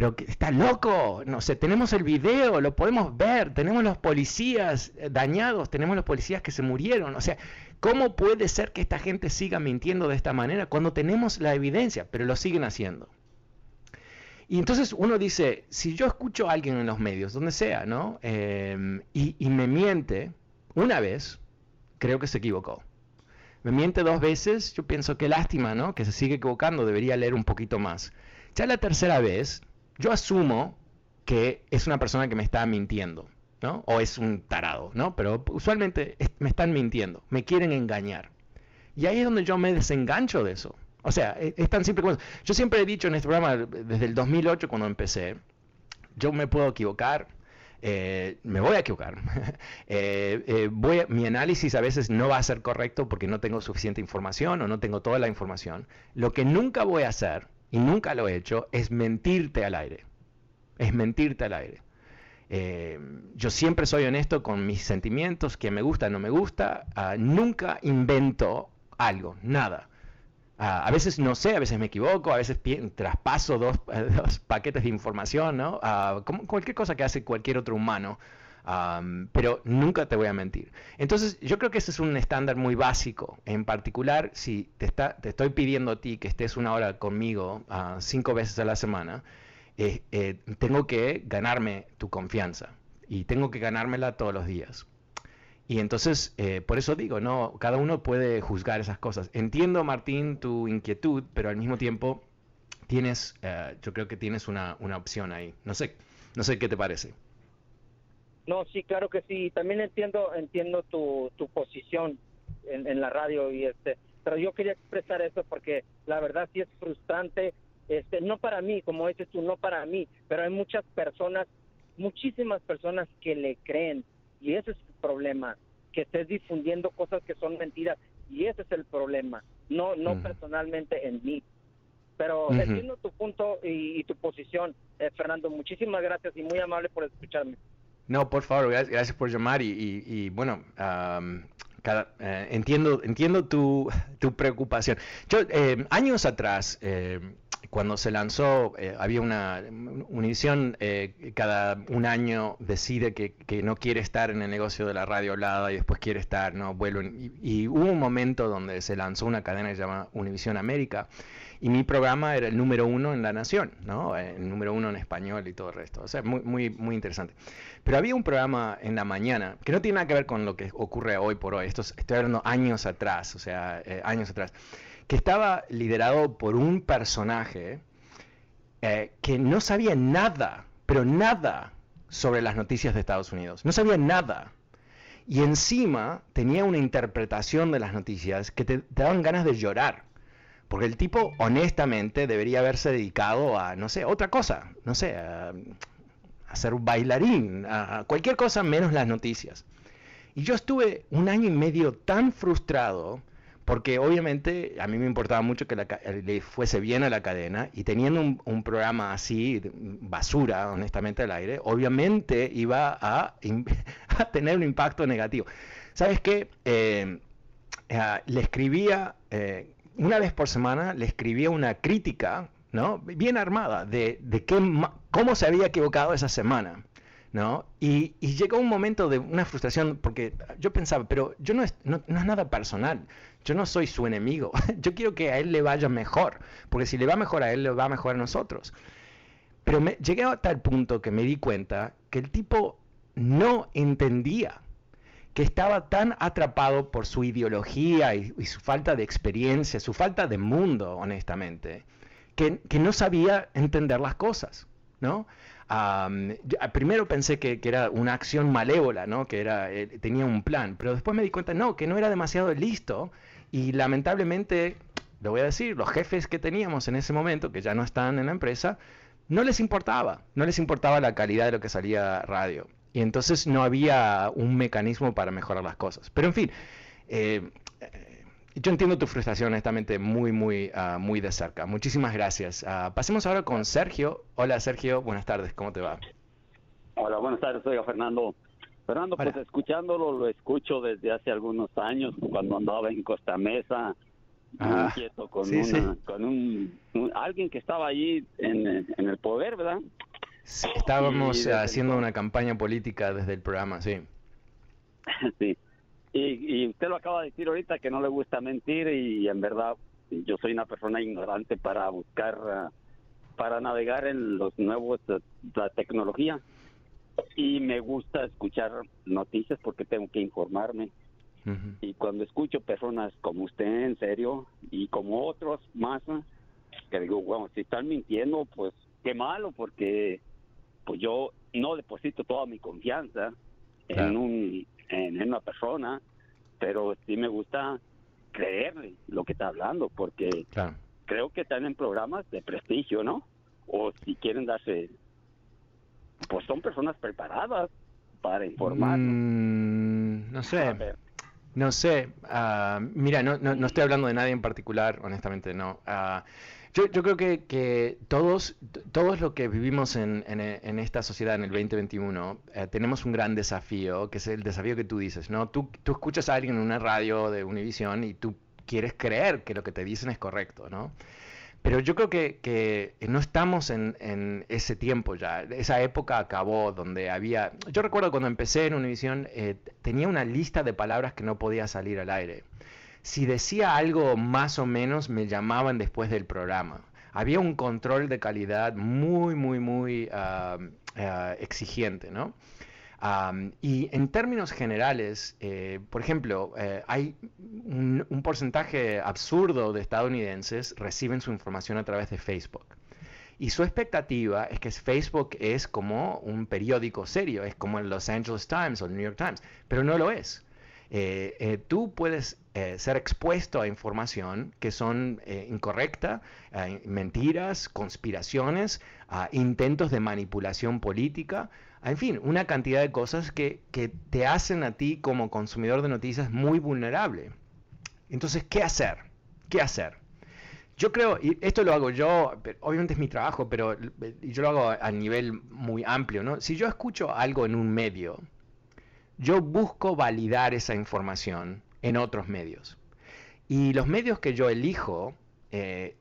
pero está loco, no sé, tenemos el video, lo podemos ver, tenemos los policías eh, dañados, tenemos los policías que se murieron, o sea, ¿cómo puede ser que esta gente siga mintiendo de esta manera cuando tenemos la evidencia, pero lo siguen haciendo? Y entonces uno dice, si yo escucho a alguien en los medios, donde sea, ¿no? Em, y, y me miente una vez, creo que se equivocó. Me miente dos veces, yo pienso que lástima, ¿no? Que se sigue equivocando, debería leer un poquito más. Ya la tercera vez, yo asumo que es una persona que me está mintiendo, ¿no? O es un tarado, ¿no? Pero usualmente me están mintiendo, me quieren engañar. Y ahí es donde yo me desengancho de eso. O sea, e, es, tan simple como Yo siempre he dicho en este programa, desde el 2008 cuando empecé, yo me puedo equivocar, eh, me voy a equivocar. Eh, eh, mi análisis a veces no va a ser correcto porque no tengo suficiente información o no tengo toda la información. Lo que nunca voy a hacer y nunca lo he hecho, es mentirte al aire. Es mentirte al aire. Eh, yo siempre soy honesto con mis sentimientos, que me gusta, no me gusta. Ah, nunca invento algo, nada. Ah, a veces no sé, a veces me equivoco, a veces traspaso dos, dos paquetes de información, ¿no? Como cualquier cosa que hace cualquier otro humano pero nunca te voy a mentir. Entonces, yo creo que ese es un estándar muy básico. En particular, si te, está, te estoy pidiendo a ti que estés una hora conmigo uh, cinco veces a la semana, eh, eh, tengo que ganarme tu confianza y tengo que ganármela todos los días. Y entonces, eh, por eso digo, no, cada uno puede juzgar esas cosas. Entiendo, Martín, tu inquietud, pero al mismo tiempo tienes, yo creo que tienes una, una opción ahí. No sé, no sé qué te parece. No, sí, claro que sí. También entiendo, entiendo tu, tu posición en, la radio y este, pero yo quería expresar eso porque la verdad sí es frustrante, este, no para mí, como dices tú, no para mí, pero hay muchas personas, muchísimas personas que le creen y ese es el problema, que estés difundiendo cosas que son mentiras y ese es el problema, no, no personalmente en mí. Pero entiendo tu punto y, tu posición, eh, Fernando. Muchísimas gracias y muy amable por escucharme. No, por favor, gracias, por llamar y, bueno, eh, entiendo, entiendo tu, preocupación. Yo, eh, años atrás, eh, cuando se lanzó, había una Univision cada un año decide que, no quiere estar en el negocio de la radio hablada y después quiere estar, ¿no? Vuelven. Y, hubo un momento donde se lanzó una cadena que se llama Univision América y mi programa era el número uno en la nación, ¿no? El número uno en español y todo el resto. O sea, muy, muy, muy interesante. Pero había un programa en la mañana que no tiene nada que ver con lo que ocurre hoy por hoy. Esto estoy hablando años atrás, o sea, eh, años atrás. Que estaba liderado por un personaje eh, que no sabía nada, pero nada sobre las noticias de Estados Unidos. No sabía nada. Y encima tenía una interpretación de las noticias que te daban ganas de llorar. Porque el tipo, honestamente, debería haberse dedicado a, no sé, otra cosa, no sé, a, ser un bailarín, a cualquier cosa menos las noticias. Y yo estuve un año y medio tan frustrado, porque obviamente a mí me importaba mucho que le fuese bien a la cadena, y teniendo un, programa así, basura, honestamente, al aire, obviamente iba a, tener un impacto negativo. ¿Sabes qué? Eh, eh, le escribía... Eh, una vez por semana le escribía una crítica, ¿no? Bien armada, de, de qué, cómo se había equivocado esa semana, ¿no? Y, llegó un momento de una frustración, porque yo pensaba, pero yo no es, no, es nada personal, yo no soy su enemigo, yo quiero que a él le vaya mejor, porque si le va mejor a él, le va mejor a nosotros. Pero llegué a tal punto que me di cuenta que el tipo no entendía que estaba tan atrapado por su ideología y, su falta de experiencia, su falta de mundo, honestamente, que, no sabía entender las cosas, ¿no? primero pensé que, era una acción malévola, ¿no? Que era, eh, tenía un plan, pero después me di cuenta, no, que no era demasiado listo y lamentablemente, lo voy a decir, los jefes que teníamos en ese momento, que ya no están en la empresa, no les importaba, no les importaba la calidad de lo que salía radio. Y entonces no había un mecanismo para mejorar las cosas. Pero en fin, eh, yo entiendo tu frustración, honestamente, muy, muy, ah, muy de cerca. Muchísimas gracias. Ah, pasemos ahora con Sergio. Hola, Sergio. Buenas tardes. ¿Cómo te va? Hola, buenas tardes. Soy Fernando. Fernando, pues escuchándolo, lo escucho desde hace algunos años, cuando andaba en Costa Mesa, ah, con, con un, alguien que estaba allí en, en el poder, ¿verdad? estábamos haciendo una campaña política desde el programa, sí. Sí. Y, usted lo acaba de decir ahorita que no le gusta mentir y en verdad yo soy una persona ignorante para buscar, ah, para navegar en los nuevos, ah, la tecnología. Y me gusta escuchar noticias porque tengo que informarme. Y cuando escucho personas como usted, en serio, y como otros más, ah, que digo, bueno, si están mintiendo, pues qué malo, porque pues yo no deposito toda mi confianza en, un, en una persona, pero sí me gusta creerle lo que está hablando, porque creo que están en programas de prestigio, ¿no? O si quieren darse, pues son personas preparadas para informar. Mm, no sé. No sé. Ah, mira, no, no, no, estoy hablando de nadie en particular, honestamente, no. Uh, yo, yo creo que, que, todos, todos los que vivimos en, en, esta sociedad en el 2021 eh, tenemos un gran desafío, que es el desafío que tú dices, ¿no? Tú, tú escuchas a alguien en una radio de Univision y tú quieres creer que lo que te dicen es correcto, ¿no? Pero yo creo que, que no estamos en, en, ese tiempo ya. Esa época acabó donde había... Yo recuerdo cuando empecé en Univision, eh, tenía una lista de palabras que no podía salir al aire si decía algo más o menos, me llamaban después del programa. Había un control de calidad muy, muy, muy ah, exigente, ¿no? y en términos generales, eh, por ejemplo, eh, hay un, un, porcentaje absurdo de estadounidenses reciben su información a través de Facebook. Y su expectativa es que Facebook es como un periódico serio, es como el Los Angeles Times o el New York Times, pero no lo es. Eh, eh, tú puedes eh, ser expuesto a información que son incorrecta, mentiras, conspiraciones, intentos de manipulación política, en fin, una cantidad de cosas que, que te hacen a ti como consumidor de noticias muy vulnerable. Entonces, ¿qué hacer? ¿Qué hacer? Yo creo, y esto lo hago yo, obviamente es mi trabajo, pero yo lo hago a nivel muy amplio, ¿no? Si yo escucho algo en un medio, yo busco validar esa información en otros medios. Y los medios que yo elijo, eh,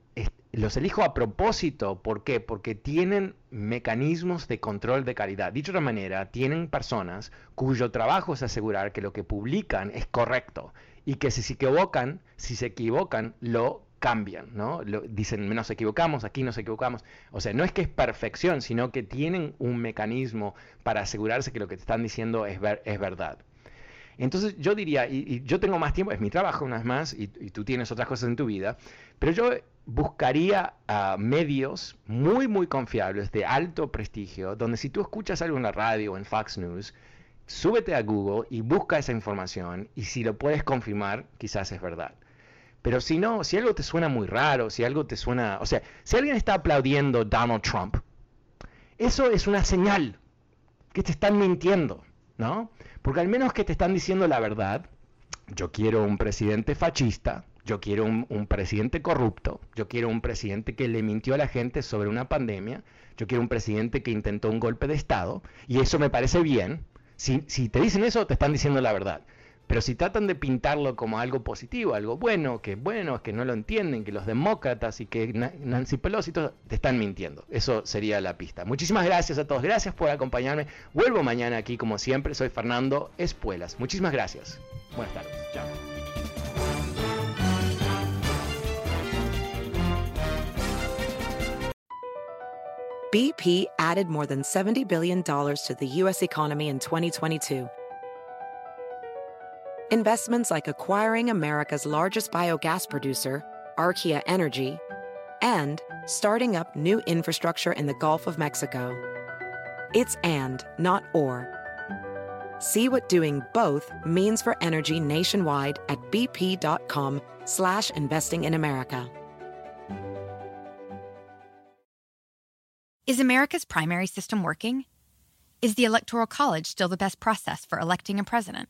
los elijo a propósito. ¿Por qué? Porque tienen mecanismos de control de calidad. Dicho de otra manera, tienen personas cuyo trabajo es asegurar que lo que publican es correcto y que si se equivocan, si se equivocan, lo cambian, ¿no? Lo, dicen, nos equivocamos, aquí nos equivocamos. O sea, no es que es perfección, sino que tienen un mecanismo para asegurarse que lo que te están diciendo es, es verdad. Entonces yo diría, y, yo tengo más tiempo, es mi trabajo una vez más, y, tú tienes otras cosas en tu vida, pero yo buscaría medios muy, muy confiables, de alto prestigio, donde si tú escuchas algo en la radio o en Fox News, súbete a Google y busca esa información, y si lo puedes confirmar, quizás es verdad. Pero si no, si algo te suena muy raro, si algo te suena, o sea, si alguien está aplaudiendo Donald Trump, eso es una señal que te están mintiendo, ¿no? Porque al menos que te están diciendo la verdad, yo quiero un presidente fascista, yo quiero un, presidente corrupto, yo quiero un presidente que le mintió a la gente sobre una pandemia, yo quiero un presidente que intentó un golpe de Estado, y eso me parece bien. Si, si te dicen eso, te están diciendo la verdad. Pero si tratan de pintarlo como algo positivo, algo bueno, que bueno, que no lo entienden, que los demócratas y que Nancy Pelosi te están mintiendo. Eso sería la pista. Muchísimas gracias a todos. Gracias por acompañarme. Vuelvo mañana aquí como siempre. Soy Fernando Espuelas. Muchísimas gracias. Buenas tardes. Chao. BP added more than $70 billion to the U.S. economy in 2022 Investments like acquiring America's largest biogas producer, Archaea Energy, and starting up new infrastructure in the Gulf of Mexico. It's and, not or. See what doing both means for energy nationwide at bp.com slash investing in America. Is America's primary system working? Is the Electoral College still the best process for electing a president?